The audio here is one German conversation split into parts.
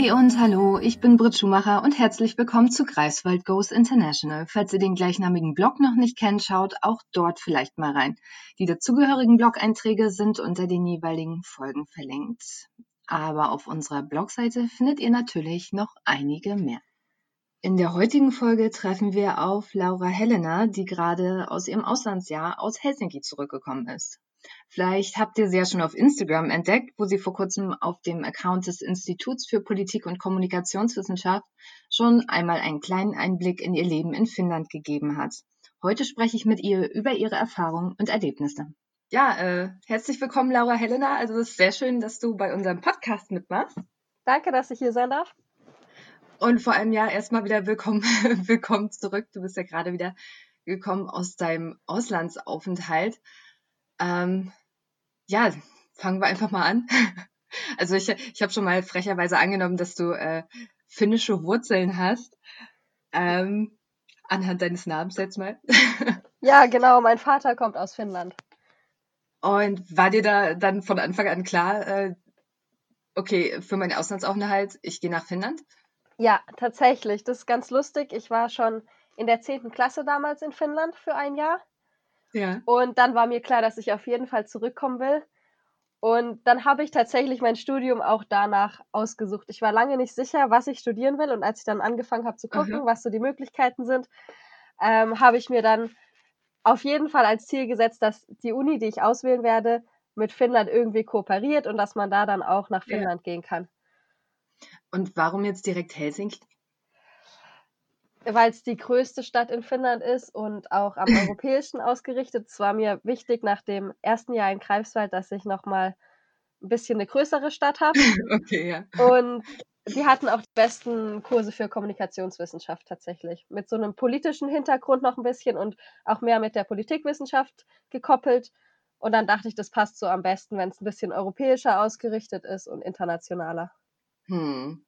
Hey und hallo, ich bin Britt Schumacher und herzlich willkommen zu Greifswald Goes International. Falls ihr den gleichnamigen Blog noch nicht kennt, schaut auch dort vielleicht mal rein. Die dazugehörigen Blog-Einträge sind unter den jeweiligen Folgen verlinkt. Aber auf unserer Blogseite findet ihr natürlich noch einige mehr. In der heutigen Folge treffen wir auf Laura Helena, die gerade aus ihrem Auslandsjahr aus Helsinki zurückgekommen ist. Vielleicht habt ihr sie ja schon auf Instagram entdeckt, wo sie vor kurzem auf dem Account des Instituts für Politik und Kommunikationswissenschaft schon einmal einen kleinen Einblick in ihr Leben in Finnland gegeben hat. Heute spreche ich mit ihr über ihre Erfahrungen und Erlebnisse. Ja, äh, herzlich willkommen, Laura Helena. Also es ist sehr schön, dass du bei unserem Podcast mitmachst. Danke, dass ich hier sein darf. Und vor allem ja erstmal wieder willkommen, willkommen zurück. Du bist ja gerade wieder gekommen aus deinem Auslandsaufenthalt. Ähm, ja, fangen wir einfach mal an. Also ich, ich habe schon mal frecherweise angenommen, dass du äh, finnische Wurzeln hast. Ähm, anhand deines Namens jetzt mal. Ja, genau. Mein Vater kommt aus Finnland. Und war dir da dann von Anfang an klar, äh, okay, für meinen Auslandsaufenthalt, ich gehe nach Finnland? Ja, tatsächlich. Das ist ganz lustig. Ich war schon in der 10. Klasse damals in Finnland für ein Jahr. Ja. Und dann war mir klar, dass ich auf jeden Fall zurückkommen will. Und dann habe ich tatsächlich mein Studium auch danach ausgesucht. Ich war lange nicht sicher, was ich studieren will. Und als ich dann angefangen habe zu gucken, Aha. was so die Möglichkeiten sind, ähm, habe ich mir dann auf jeden Fall als Ziel gesetzt, dass die Uni, die ich auswählen werde, mit Finnland irgendwie kooperiert und dass man da dann auch nach Ja. Finnland gehen kann. Und warum jetzt direkt Helsinki? Weil es die größte Stadt in Finnland ist und auch am europäischen ausgerichtet. Es war mir wichtig nach dem ersten Jahr in Greifswald, dass ich nochmal ein bisschen eine größere Stadt habe. Okay, ja. Und die hatten auch die besten Kurse für Kommunikationswissenschaft tatsächlich. Mit so einem politischen Hintergrund noch ein bisschen und auch mehr mit der Politikwissenschaft gekoppelt. Und dann dachte ich, das passt so am besten, wenn es ein bisschen europäischer ausgerichtet ist und internationaler. Hm.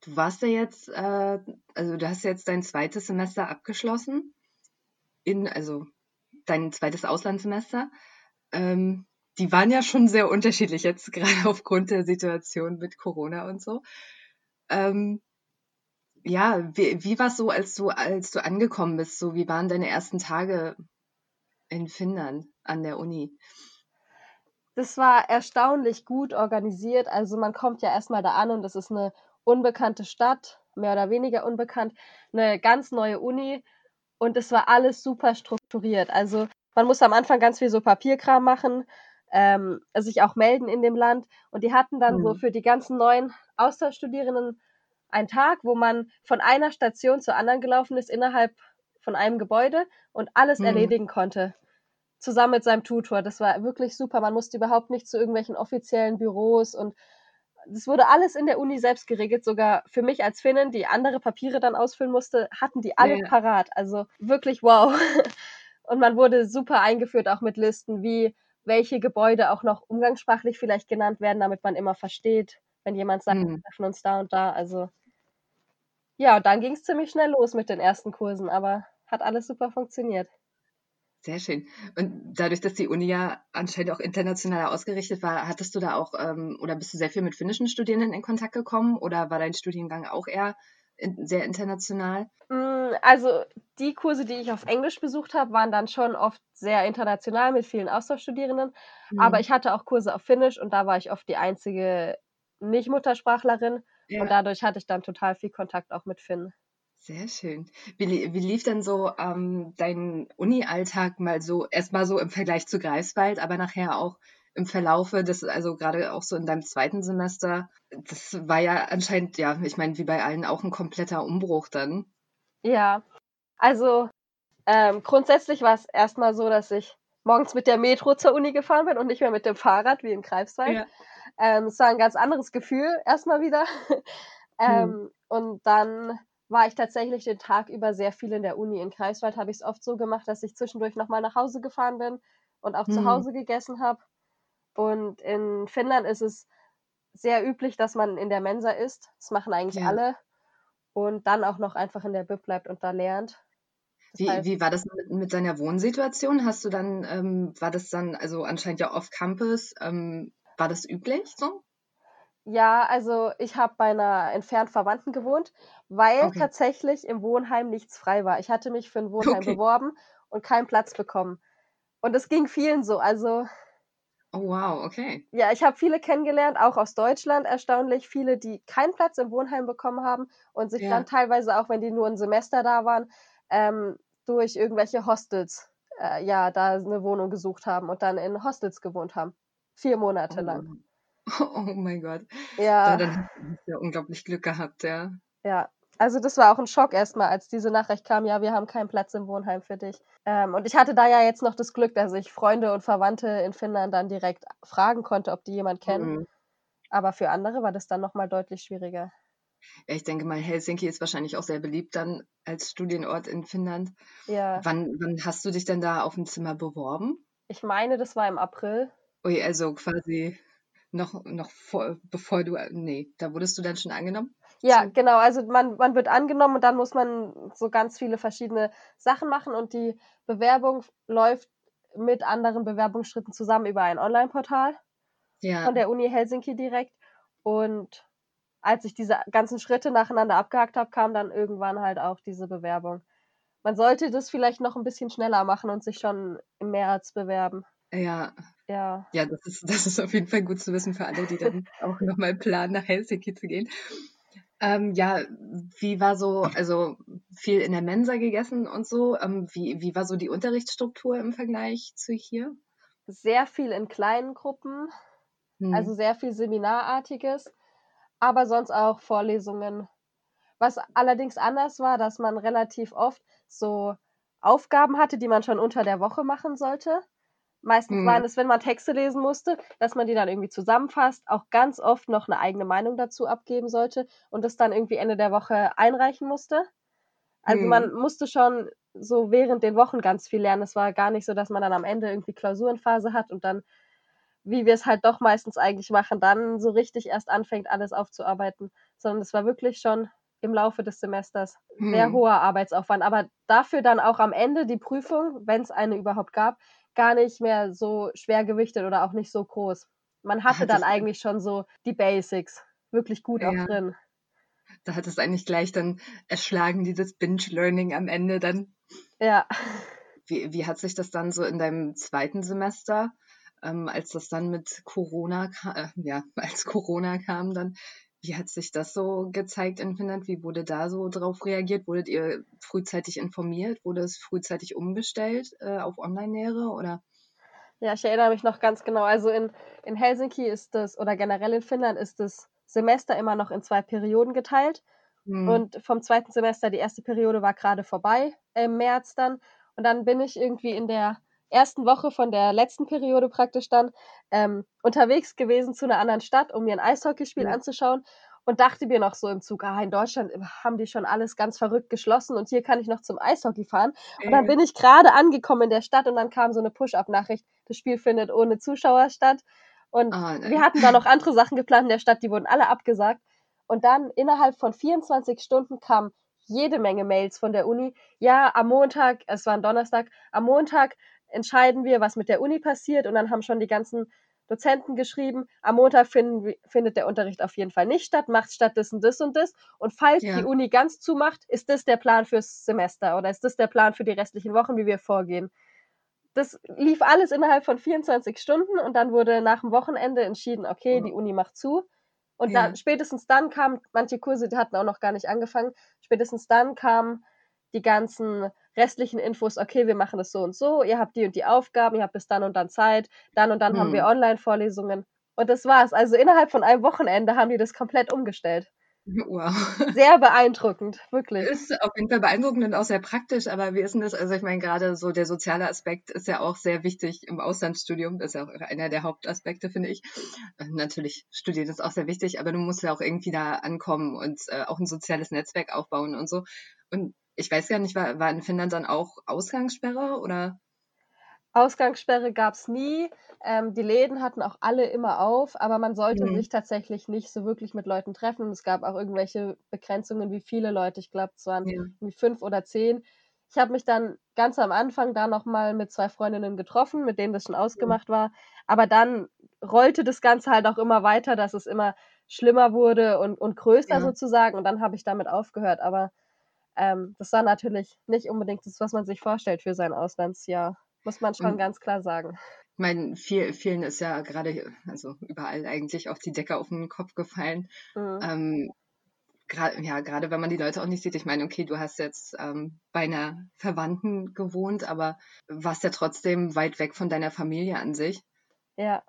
Du warst ja jetzt, äh, also du hast jetzt dein zweites Semester abgeschlossen, in, also dein zweites Auslandssemester. Ähm, die waren ja schon sehr unterschiedlich jetzt, gerade aufgrund der Situation mit Corona und so. Ähm, ja, wie, wie war es so, als du, als du angekommen bist? So, wie waren deine ersten Tage in Finnland an der Uni? Das war erstaunlich gut organisiert. Also man kommt ja erstmal da an und das ist eine unbekannte Stadt, mehr oder weniger unbekannt, eine ganz neue Uni und es war alles super strukturiert. Also man muss am Anfang ganz viel so Papierkram machen, ähm, sich auch melden in dem Land und die hatten dann so Mhm. für die ganzen neuen Austauschstudierenden einen Tag, wo man von einer Station zur anderen gelaufen ist innerhalb von einem Gebäude und alles Mhm. erledigen konnte zusammen mit seinem Tutor. Das war wirklich super. Man musste überhaupt nicht zu irgendwelchen offiziellen Büros und das wurde alles in der Uni selbst geregelt. Sogar für mich als Finnin, die andere Papiere dann ausfüllen musste, hatten die alle Ja. parat. Also wirklich wow. Und man wurde super eingeführt, auch mit Listen, wie welche Gebäude auch noch umgangssprachlich vielleicht genannt werden, damit man immer versteht, wenn jemand sagt, wir Mhm. treffen uns da und da. Also ja, und dann ging es ziemlich schnell los mit den ersten Kursen, aber hat alles super funktioniert. Sehr schön. Und dadurch, dass die Uni ja anscheinend auch international ausgerichtet war, hattest du da auch ähm, oder bist du sehr viel mit finnischen Studierenden in Kontakt gekommen oder war dein Studiengang auch eher in, sehr international? Mm, Also die Kurse, die ich auf Englisch besucht habe, waren dann schon oft sehr international mit vielen Austauschstudierenden. Aber Mhm. ich hatte auch Kurse auf Finnisch und da war ich oft die einzige Nicht-Muttersprachlerin Ja, und dadurch hatte ich dann total viel Kontakt auch mit Finn. Sehr schön. Wie, wie lief denn so ähm, dein Uni-Alltag mal so, erstmal so im Vergleich zu Greifswald, aber nachher auch im Verlaufe des, also gerade auch so in deinem zweiten Semester, das war ja anscheinend, ja, ich meine, wie bei allen auch ein kompletter Umbruch dann. Ja, also ähm, grundsätzlich war es erstmal so, dass ich morgens mit der Metro zur Uni gefahren bin und nicht mehr mit dem Fahrrad wie in Greifswald. Ja. Ähm, es war ein ganz anderes Gefühl erstmal wieder. Hm. ähm, und dann war ich tatsächlich den Tag über sehr viel in der Uni. In Greifswald habe ich es oft so gemacht, dass ich zwischendurch nochmal nach Hause gefahren bin und auch zu Hm. Hause gegessen habe. Und in Finnland ist es sehr üblich, dass man in der Mensa isst. Das machen eigentlich Ja. alle. Und dann auch noch einfach in der Bib bleibt und da lernt. Das Wie, heißt, wie war das mit, mit deiner Wohnsituation? Hast du dann, ähm, war das dann, also anscheinend ja off-Campus, ähm, war das üblich so? Ja, also ich habe bei einer entfernt Verwandten gewohnt, weil Okay. tatsächlich im Wohnheim nichts frei war. Ich hatte mich für 'n Wohnheim Okay. beworben und keinen Platz bekommen. Und es ging vielen so. Also Oh wow, okay. ja, ich habe viele kennengelernt, auch aus Deutschland erstaunlich viele, die keinen Platz im Wohnheim bekommen haben und sich dann Ja. teilweise, auch wenn die nur 'n Semester da waren, ähm, durch irgendwelche Hostels, äh, ja, da 'ne Wohnung gesucht haben und dann in Hostels gewohnt haben, 4 Monate lang. Oh. Mein Gott. Ja, Ja. dann hast du ja unglaublich Glück gehabt, ja. Ja. Also, das war auch 'n Schock erst mal, als diese Nachricht kam: „Ja, wir haben keinen Platz im Wohnheim für dich.“ Ähm, und ich hatte da ja jetzt noch das Glück, dass ich Freunde und Verwandte in Finnland dann direkt fragen konnte, ob die jemand kennen. Mhm. Aber für andere war das dann noch mal deutlich schwieriger. Ja, ich denke mal, Helsinki ist wahrscheinlich auch sehr beliebt dann als Studienort in Finnland. Ja. Wann wann hast du dich denn da auf 'n Zimmer beworben? Ich meine, das war im April. Ui, also quasi noch noch vor bevor du äh, ne, da wurdest du dann schon angenommen? Ja, genau. Also, man man wird angenommen und dann muss man so ganz viele verschiedene Sachen machen und die Bewerbung läuft mit anderen Bewerbungsschritten zusammen über ein Onlineportal von Ja. der Uni Helsinki direkt. Und als ich diese ganzen Schritte nacheinander abgehakt habe, kam dann irgendwann halt auch diese Bewerbung. Man sollte das vielleicht noch 'n bisschen schneller machen und sich schon im März bewerben. Ja. Ja. Ja, das ist das ist auf jeden Fall gut zu wissen für alle, die dann auch noch mal planen, nach Helsinki zu gehen. Ähm, ja, wie war so also, viel in der Mensa gegessen und so? Ähm, wie wie war so die Unterrichtsstruktur im Vergleich zu hier? Sehr viel in kleinen Gruppen, also, Mhm. sehr viel Seminarartiges, aber sonst auch Vorlesungen. Was allerdings anders war, dass man relativ oft so Aufgaben hatte, die man schon unter der Woche machen sollte. Meistens waren Mhm. es, wenn man Texte lesen musste, dass man die dann irgendwie zusammenfasst, auch ganz oft noch 'ne eigene Meinung dazu abgeben sollte und das dann irgendwie Ende der Woche einreichen musste. Also, man Mhm. musste schon so während den Wochen ganz viel lernen. Es war gar nicht so, dass man dann am Ende irgendwie Klausurenphase hat und dann, wie wir's halt doch meistens eigentlich machen, dann so richtig erst anfängt, alles aufzuarbeiten, sondern es war wirklich schon im Laufe des Semesters sehr Mhm. hoher Arbeitsaufwand, aber dafür dann auch am Ende die Prüfung, wenn's eine überhaupt gab, gar nicht mehr so schwer gewichtet oder auch nicht so groß. Man hatte dann eigentlich schon so die Basics wirklich gut auch Ja. drin. Da hat es eigentlich gleich dann erschlagen, dieses Binge Learning am Ende dann. Ja. Wie wie hat sich das dann so in deinem 2. Semester, ähm, als das dann mit Corona äh, ja, als Corona kam dann, wie hat sich das so gezeigt in Finnland? Wie wurde da so drauf reagiert? Wurdet ihr frühzeitig informiert? Wurde es frühzeitig umgestellt, äh, auf Onlinelehre oder? Ja, ich erinnere mich noch ganz genau. Also, in in Helsinki ist das oder generell in Finnland ist das Semester immer noch in 2 Perioden geteilt Mhm. und vom 2. Semester die 1. Periode war grade vorbei im März dann und dann bin ich irgendwie in der 1. Woche von der letzten Periode praktisch dann, ähm, unterwegs gewesen zu 'ner anderen Stadt, um mir 'n Eishockeyspiel Ja. anzuschauen und dachte mir noch so im Zug: „Ah, in Deutschland haben die schon alles ganz verrückt geschlossen und hier kann ich noch zum Eishockey fahren.“ Und dann bin ich grade angekommen in der Stadt und dann kam so 'ne Push-Up-Nachricht: „Das Spiel findet ohne Zuschauer statt.“ Und Oh wir hatten da noch andere Sachen geplant in der Stadt, die wurden alle abgesagt. Und dann innerhalb von 24 Stunden kamen jede Menge Mails von der Uni: „Ja, am Montag“ es war 'n Donnerstag: „Am Montag entscheiden wir, was mit der Uni passiert.“ Und dann haben schon die ganzen Dozenten geschrieben: „Am Montag finden findet der Unterricht auf jeden Fall nicht statt, macht stattdessen das und das. Und falls die Ja. Uni ganz zumacht, ist das der Plan fürs Semester oder ist das der Plan für die restlichen Wochen, wie wir vorgehen.“ Das lief alles innerhalb von 24 Stunden und dann wurde nach'm Wochenende entschieden: „Okay, die. Uni macht zu.“ Und dann Ja. spätestens dann kamen manche Kurse, die hatten auch noch gar nicht angefangen. Spätestens dann kamen die ganzen restlichen Infos: „Okay, wir machen das so und so. Ihr habt die und die Aufgaben, ihr habt bis dann und dann Zeit. Dann und dann haben wir Mhm. Online-Vorlesungen.“ Und das war's. Also, innerhalb von einem Wochenende haben die das komplett umgestellt. Wow. Sehr beeindruckend, wirklich. Ist auf jeden Fall beeindruckend und auch sehr praktisch, aber wie ist 'n das? Also, ich meine, grade so der soziale Aspekt ist ja auch sehr wichtig im Auslandsstudium. Das ist ja auch einer der Hauptaspekte, finde ich. Natürlich, Studieren ist auch sehr wichtig, aber du musst ja auch irgendwie da ankommen und, äh, auch 'n soziales Netzwerk aufbauen und so. Und ich weiß gar nicht, war war in Finnland dann auch Ausgangssperre oder? Ausgangssperre gab's nie. Ähm, die Läden hatten auch alle immer auf, aber man sollte Mhm. sich tatsächlich nicht so wirklich mit Leuten treffen. Und es gab auch irgendwelche Begrenzungen, wie viele Leute. Ich glaube, es waren Ja. 5 oder 10. Ich habe mich dann ganz am Anfang da noch mal mit 2 Freundinnen getroffen, mit denen das schon Mhm. ausgemacht war. Aber dann rollte das Ganze halt auch immer weiter, dass es immer schlimmer wurde und, und größer Ja. sozusagen. Und dann habe ich damit aufgehört. Aber ähm, das war natürlich nicht unbedingt das, was man sich vorstellt für sein Auslandsjahr. Muss man schon Und ganz klar sagen. ich meine, viel, vielen ist ja gerade, also überall eigentlich auch die Decke auf den Kopf gefallen. Mhm. Ähm, ja, gerade wenn man die Leute auch nicht sieht. Ich meine, okay, du hast jetzt ähm, bei einer Verwandten gewohnt, aber warst ja trotzdem weit weg von deiner Familie an sich. Ja.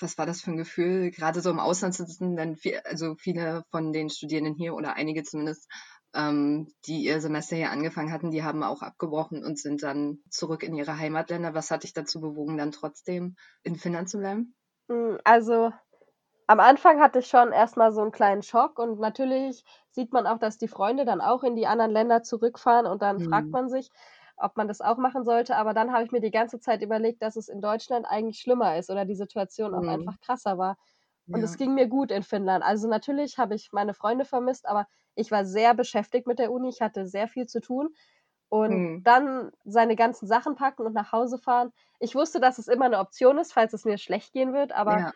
Was war das für ein Gefühl, gerade so im Ausland zu sitzen? Denn viel, also viele von den Studierenden hier oder einige zumindest, ähm, die ihr Semester hier angefangen hatten, die haben auch abgebrochen und sind dann zurück in ihre Heimatländer. Was hat dich dazu bewogen, dann trotzdem in Finnland zu bleiben? Mm, Also am Anfang hatte ich schon erstmal so einen kleinen Schock und natürlich sieht man auch, dass die Freunde dann auch in die anderen Länder zurückfahren und dann fragt Hm. man sich, ob man das auch machen sollte. Aber dann habe ich mir die ganze Zeit überlegt, dass es in Deutschland eigentlich schlimmer ist oder die Situation auch Hm. einfach krasser war. Und es Ja. ging mir gut in Finnland. Also natürlich habe ich meine Freunde vermisst, aber ich war sehr beschäftigt mit der Uni. Ich hatte sehr viel zu tun. Und Hm. dann seine ganzen Sachen packen und nach Hause fahren. Ich wusste, dass es immer eine Option ist, falls es mir schlecht gehen wird, aber Ja.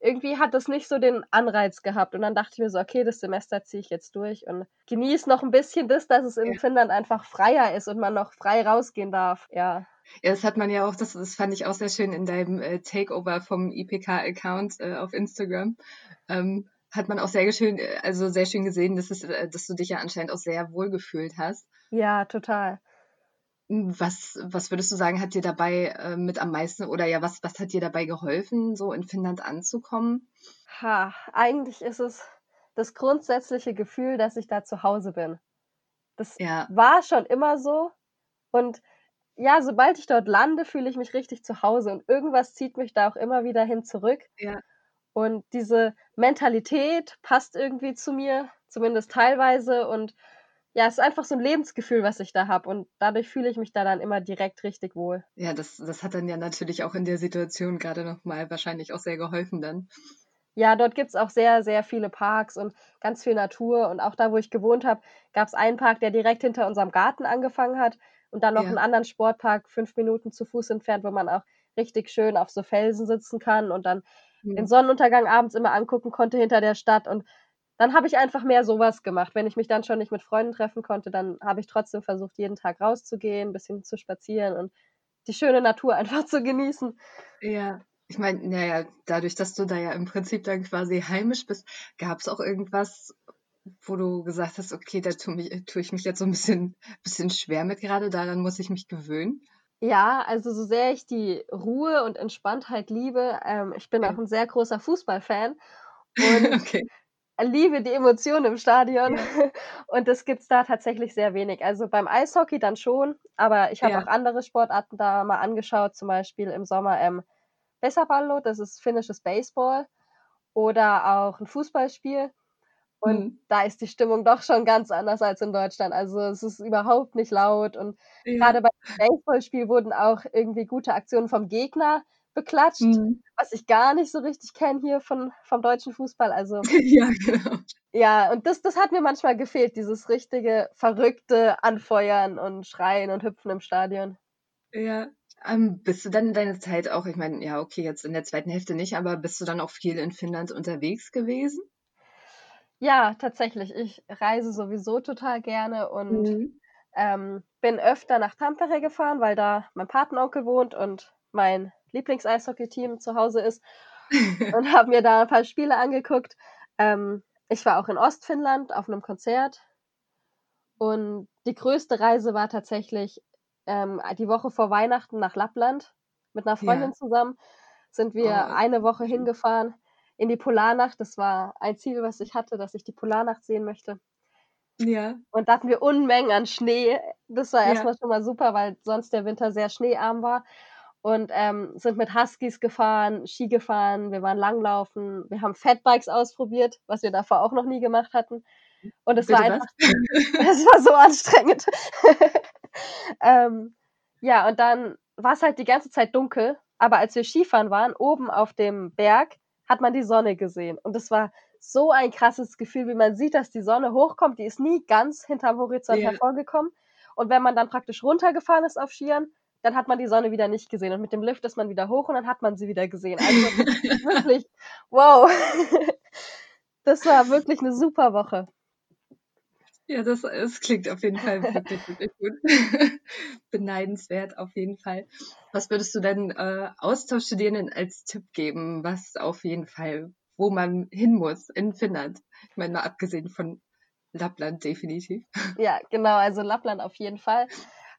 irgendwie hat das nicht so den Anreiz gehabt. Und dann dachte ich mir so, okay, das Semester ziehe ich jetzt durch und genieße noch ein bisschen das, dass es in Ja. Finnland einfach freier ist und man noch frei rausgehen darf. Ja. Ja, das hat man ja auch, das, das fand ich auch sehr schön in deinem äh, Takeover vom IPK-Account äh, auf Instagram. Ähm, hat man auch sehr schön, äh, also sehr schön gesehen, dass, es, äh, dass du dich ja anscheinend auch sehr wohl gefühlt hast. Ja, total. Was, was würdest du sagen, hat dir dabei äh, mit am meisten oder ja, was, was hat dir dabei geholfen, so in Finnland anzukommen? Ha, eigentlich ist es das grundsätzliche Gefühl, dass ich da zu Hause bin. Das Ja, war schon immer so. Und ja, sobald ich dort lande, fühle ich mich richtig zu Hause. Und irgendwas zieht mich da auch immer wieder hin zurück. ja, Und diese Mentalität passt irgendwie zu mir, zumindest teilweise. Und ja, es ist einfach so ein Lebensgefühl, was ich da habe. Und dadurch fühle ich mich da dann immer direkt richtig wohl. ja, das, das hat dann ja natürlich auch in der Situation gerade nochmal wahrscheinlich auch sehr geholfen dann. Ja, dort gibt's auch sehr, sehr viele Parks und ganz viel Natur. Und auch da, wo ich gewohnt habe, gab's einen Park, der direkt hinter unserem Garten angefangen hat. Und dann noch Ja. einen anderen Sportpark, fünf Minuten zu Fuß entfernt, wo man auch richtig schön auf so Felsen sitzen kann und dann den Hm. Sonnenuntergang abends immer angucken konnte hinter der Stadt. Und dann habe ich einfach mehr sowas gemacht. Wenn ich mich dann schon nicht mit Freunden treffen konnte, dann habe ich trotzdem versucht, jeden Tag rauszugehen, ein bisschen zu spazieren und die schöne Natur einfach zu genießen. Ja, ich meine, naja, dadurch, dass du da ja im Prinzip dann quasi heimisch bist, gab es auch irgendwas, wo du gesagt hast, okay, da tue mich, tue ich mich jetzt so ein bisschen, bisschen schwer mit gerade, daran muss ich mich gewöhnen. Ja, also so sehr ich die Ruhe und Entspanntheit liebe, ähm, ich bin Ja. auch ein sehr großer Fußballfan und Okay. liebe die Emotionen im Stadion. Ja. Und das gibt's da tatsächlich sehr wenig. Also beim Eishockey dann schon, aber ich habe Ja. auch andere Sportarten da mal angeschaut, zum Beispiel im Sommer ähm, Pesäpallo, das ist finnisches Baseball, oder auch ein Fußballspiel. Und Hm. da ist die Stimmung doch schon ganz anders als in Deutschland. Also es ist überhaupt nicht laut und Ja. gerade beim Baseballspiel wurden auch irgendwie gute Aktionen vom Gegner beklatscht, Hm. was ich gar nicht so richtig kenne hier von, vom deutschen Fußball. Also Ja, genau. ja, und das, das hat mir manchmal gefehlt, dieses richtige verrückte Anfeuern und Schreien und Hüpfen im Stadion. Ja. Ähm, bist du dann in deiner Zeit auch, ich meine, ja, okay, jetzt in der zweiten Hälfte nicht, aber bist du dann auch viel in Finnland unterwegs gewesen? Ja, tatsächlich. Ich reise sowieso total gerne und Mhm. ähm, bin öfter nach Tampere gefahren, weil da mein Patenonkel wohnt und mein Lieblings-Eishockey-Team zu Hause ist und habe mir da ein paar Spiele angeguckt. Ähm, ich war auch in Ostfinnland auf einem Konzert und die größte Reise war tatsächlich ähm, die Woche vor Weihnachten nach Lappland mit einer Freundin Ja. zusammen. Sind wir Oh, eine Woche hingefahren in die Polarnacht. Das war ein Ziel, was ich hatte, dass ich die Polarnacht sehen möchte. Ja. Und da hatten wir Unmengen an Schnee. Das war Ja. erstmal schon mal super, weil sonst der Winter sehr schneearm war. Und ähm, sind mit Huskies gefahren, Ski gefahren, wir waren langlaufen, wir haben Fatbikes ausprobiert, was wir davor auch noch nie gemacht hatten. Und es war einfach, es war so anstrengend. ähm, ja, und dann war es halt die ganze Zeit dunkel, aber als wir Skifahren waren, oben auf dem Berg, hat man die Sonne gesehen. Und es war so ein krasses Gefühl, wie man sieht, dass die Sonne hochkommt. Die ist nie ganz hinterm Horizont Ja. hervorgekommen. Und wenn man dann praktisch runtergefahren ist auf Skiern, dann hat man die Sonne wieder nicht gesehen und mit dem Lift ist man wieder hoch und dann hat man sie wieder gesehen. Also wirklich, wow. Das war wirklich eine super Woche. Ja, das, das klingt auf jeden Fall wirklich, wirklich gut. Beneidenswert auf jeden Fall. Was würdest du denn äh, Austauschstudierenden als Tipp geben, was auf jeden Fall, wo man hin muss in Finnland? Ich meine, mal abgesehen von Lappland definitiv. Ja, genau, also Lappland auf jeden Fall.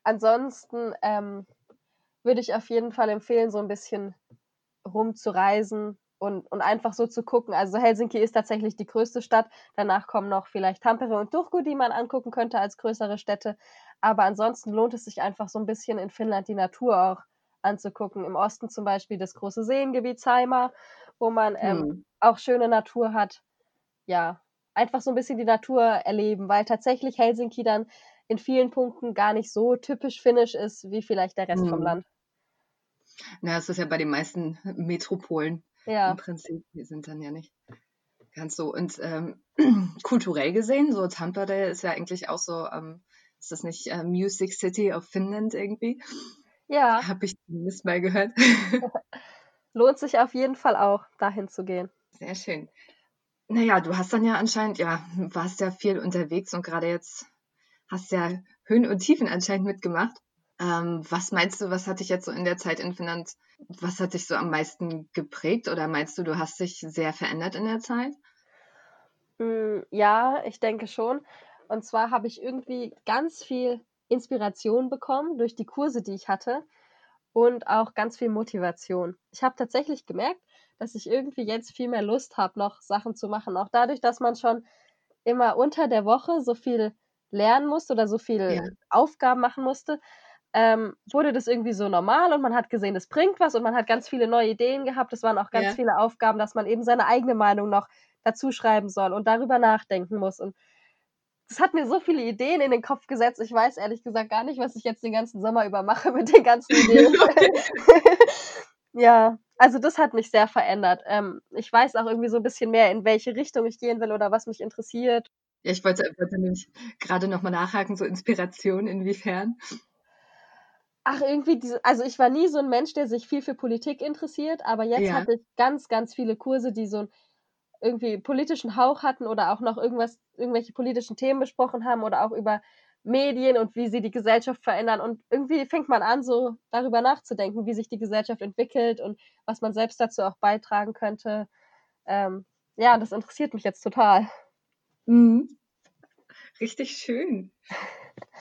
Ansonsten ähm, würde ich auf jeden Fall empfehlen, so ein bisschen rumzureisen, und, und einfach so zu gucken. Also Helsinki ist tatsächlich die größte Stadt. Danach kommen noch vielleicht Tampere und Turku, die man angucken könnte als größere Städte. Aber ansonsten lohnt es sich einfach so ein bisschen in Finnland die Natur auch anzugucken. Im Osten zum Beispiel das große Seengebiet Saimaa, wo man ähm, hm. auch schöne Natur hat. Ja, einfach so ein bisschen die Natur erleben, weil tatsächlich Helsinki dann in vielen Punkten gar nicht so typisch finnisch ist, wie vielleicht der Rest hm. vom Land. Na, es ist ja bei den meisten Metropolen ja. Im Prinzip, wir sind dann ja nicht ganz so. Und ähm, kulturell gesehen, so Tampere ist ja eigentlich auch so, ähm, ist das nicht äh, Music City of Finland irgendwie? Ja. Habe ich zumindest mal gehört. Lohnt sich auf jeden Fall auch, dahin zu gehen. Sehr schön. Naja, du hast dann ja anscheinend, ja, warst ja viel unterwegs und gerade jetzt hast ja Höhen und Tiefen anscheinend mitgemacht. Ähm, was meinst du, was hat dich jetzt so in der Zeit in Finnland, was hat dich so am meisten geprägt oder meinst du, du hast dich sehr verändert in der Zeit? Mm, ja, ich denke schon. Und zwar habe ich irgendwie ganz viel Inspiration bekommen durch die Kurse, die ich hatte und auch ganz viel Motivation. Ich habe tatsächlich gemerkt, dass ich irgendwie jetzt viel mehr Lust habe, noch Sachen zu machen. Auch dadurch, dass man schon immer unter der Woche so viel lernen musste oder so viele ja. Aufgaben machen musste, ähm, wurde das irgendwie so normal und man hat gesehen, es bringt was und man hat ganz viele neue Ideen gehabt. Es waren auch ganz ja. viele Aufgaben, dass man eben seine eigene Meinung noch dazu schreiben soll und darüber nachdenken muss. Und das hat mir so viele Ideen in den Kopf gesetzt. Ich weiß ehrlich gesagt gar nicht, was ich jetzt den ganzen Sommer über mache mit den ganzen Ideen. ja, also das hat mich sehr verändert. Ähm, ich weiß auch irgendwie so ein bisschen mehr, in welche Richtung ich gehen will oder was mich interessiert. Ja, ich wollte, wollte nämlich gerade nochmal nachhaken, so Inspiration inwiefern. Ach, irgendwie diese, also ich war nie so ein Mensch, der sich viel für Politik interessiert, aber jetzt ja. hatte ich ganz, ganz viele Kurse, die so einen irgendwie politischen Hauch hatten oder auch noch irgendwas, irgendwelche politischen Themen besprochen haben oder auch über Medien und wie sie die Gesellschaft verändern. Und irgendwie fängt man an, so darüber nachzudenken, wie sich die Gesellschaft entwickelt und was man selbst dazu auch beitragen könnte. Ähm, ja, das interessiert mich jetzt total. Mhm. Richtig schön.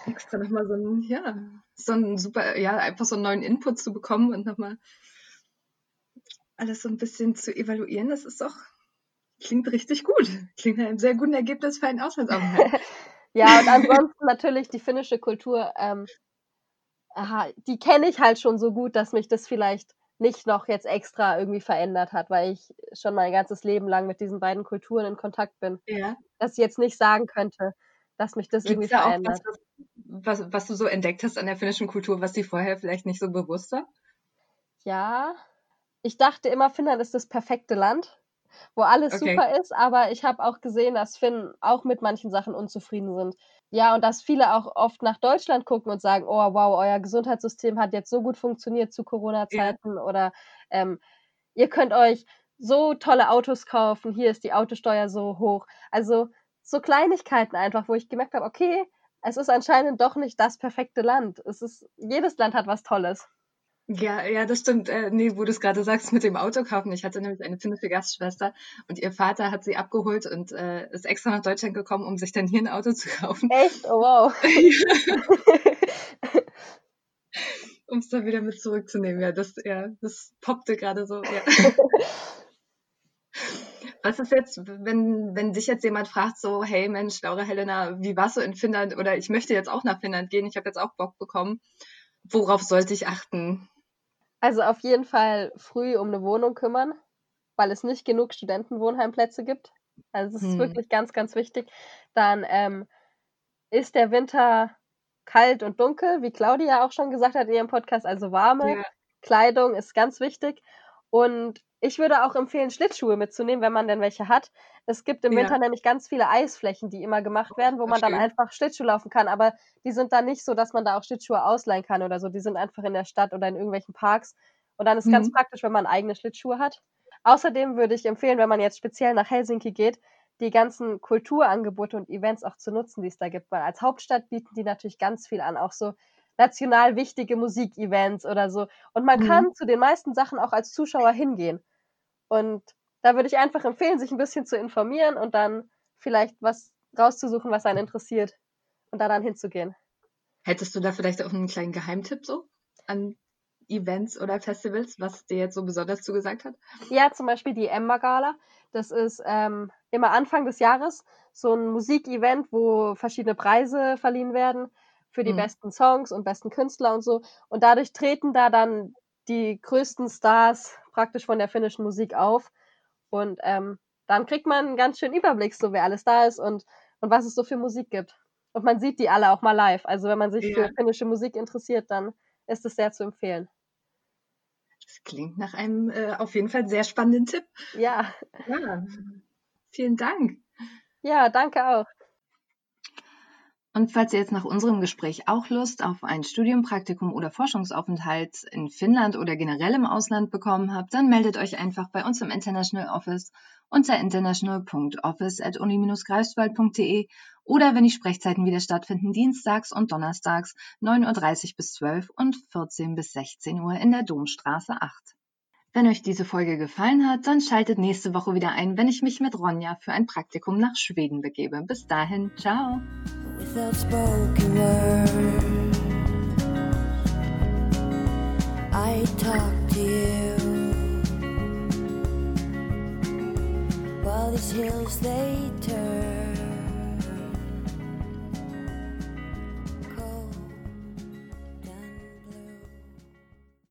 Extra nochmal so ein, ja, so ein super, ja, einfach so einen neuen Input zu bekommen und nochmal alles so ein bisschen zu evaluieren, das ist doch, klingt richtig gut. Klingt nach einem sehr guten Ergebnis für einen Auslandsaufenthalt. ja, und ansonsten natürlich die finnische Kultur, ähm, aha, die kenne ich halt schon so gut, dass mich das vielleicht nicht noch jetzt extra irgendwie verändert hat, weil ich schon mein ganzes Leben lang mit diesen beiden Kulturen in Kontakt bin. Ja. Dass ich jetzt nicht sagen könnte, dass mich das Gibt's irgendwie da verändert. Auch was, was, was du so entdeckt hast an der finnischen Kultur, was dir vorher vielleicht nicht so bewusst war? Ja, ich dachte immer, Finnland ist das perfekte Land, wo alles okay. super ist, aber ich habe auch gesehen, dass Finnen auch mit manchen Sachen unzufrieden sind. Ja, und dass viele auch oft nach Deutschland gucken und sagen, oh wow, euer Gesundheitssystem hat jetzt so gut funktioniert zu Corona-Zeiten ja. oder ähm, ihr könnt euch so tolle Autos kaufen, hier ist die Autosteuer so hoch. Also so Kleinigkeiten einfach, wo ich gemerkt habe, okay, es ist anscheinend doch nicht das perfekte Land. Es ist, jedes Land hat was Tolles. Ja, ja, das stimmt. Äh, nee, wo du es gerade sagst mit dem Auto kaufen. Ich hatte nämlich eine finnische Gastschwester und ihr Vater hat sie abgeholt und äh, ist extra nach Deutschland gekommen, um sich dann hier ein Auto zu kaufen. Echt? Oh wow. um es dann wieder mit zurückzunehmen. Ja, das, ja, das poppte gerade so. Ja. Was ist jetzt, wenn, wenn dich jetzt jemand fragt, so, hey Mensch, Laura Helena, wie warst du in Finnland? Oder ich möchte jetzt auch nach Finnland gehen, ich habe jetzt auch Bock bekommen. Worauf sollte ich achten? Also auf jeden Fall früh um eine Wohnung kümmern, weil es nicht genug Studentenwohnheimplätze gibt. Also es ist hm. wirklich ganz, ganz wichtig. Dann ähm, ist der Winter kalt und dunkel, wie Claudia auch schon gesagt hat in ihrem Podcast, also warme ja. Kleidung ist ganz wichtig. Und ich würde auch empfehlen, Schlittschuhe mitzunehmen, wenn man denn welche hat. Es gibt im Ja. Winter nämlich ganz viele Eisflächen, die immer gemacht werden, wo man dann einfach Schlittschuh laufen kann, aber die sind dann nicht so, dass man da auch Schlittschuhe ausleihen kann oder so. Die sind einfach in der Stadt oder in irgendwelchen Parks und dann ist ganz Mhm. praktisch, wenn man eigene Schlittschuhe hat. Außerdem würde ich empfehlen, wenn man jetzt speziell nach Helsinki geht, die ganzen Kulturangebote und Events auch zu nutzen, die es da gibt, weil als Hauptstadt bieten die natürlich ganz viel an, auch so national wichtige Musikevents oder so. Und man Mhm. kann zu den meisten Sachen auch als Zuschauer hingehen. Und da würde ich einfach empfehlen, sich ein bisschen zu informieren und dann vielleicht was rauszusuchen, was einen interessiert und da dann hinzugehen. Hättest du da vielleicht auch einen kleinen Geheimtipp so an Events oder Festivals, was dir jetzt so besonders zugesagt hat? Ja, zum Beispiel die Emma Gala. Das ist ähm, immer Anfang des Jahres so ein Musikevent, wo verschiedene Preise verliehen werden für die Mhm. besten Songs und besten Künstler und so. Und dadurch treten da dann die größten Stars praktisch von der finnischen Musik auf. Und ähm, dann kriegt man einen ganz schönen Überblick, so wer alles da ist und, und was es so für Musik gibt. Und man sieht die alle auch mal live. Also wenn man sich Ja. für finnische Musik interessiert, dann ist es sehr zu empfehlen. Das klingt nach einem äh, auf jeden Fall sehr spannenden Tipp. Ja, Ja, vielen Dank. ja, danke auch. Und falls ihr jetzt nach unserem Gespräch auch Lust auf ein Studium, Praktikum oder Forschungsaufenthalt in Finnland oder generell im Ausland bekommen habt, dann meldet euch einfach bei uns im International Office unter international.office.uni-greifswald.de oder wenn die Sprechzeiten wieder stattfinden, dienstags und donnerstags 9.30 Uhr bis 12 und 14 bis 16 Uhr in der Domstraße 8. Wenn euch diese Folge gefallen hat, dann schaltet nächste Woche wieder ein, wenn ich mich mit Ronja für ein Praktikum nach Schweden begebe. Bis dahin, ciao! Without spoken word. I talk to you while these hills they turn.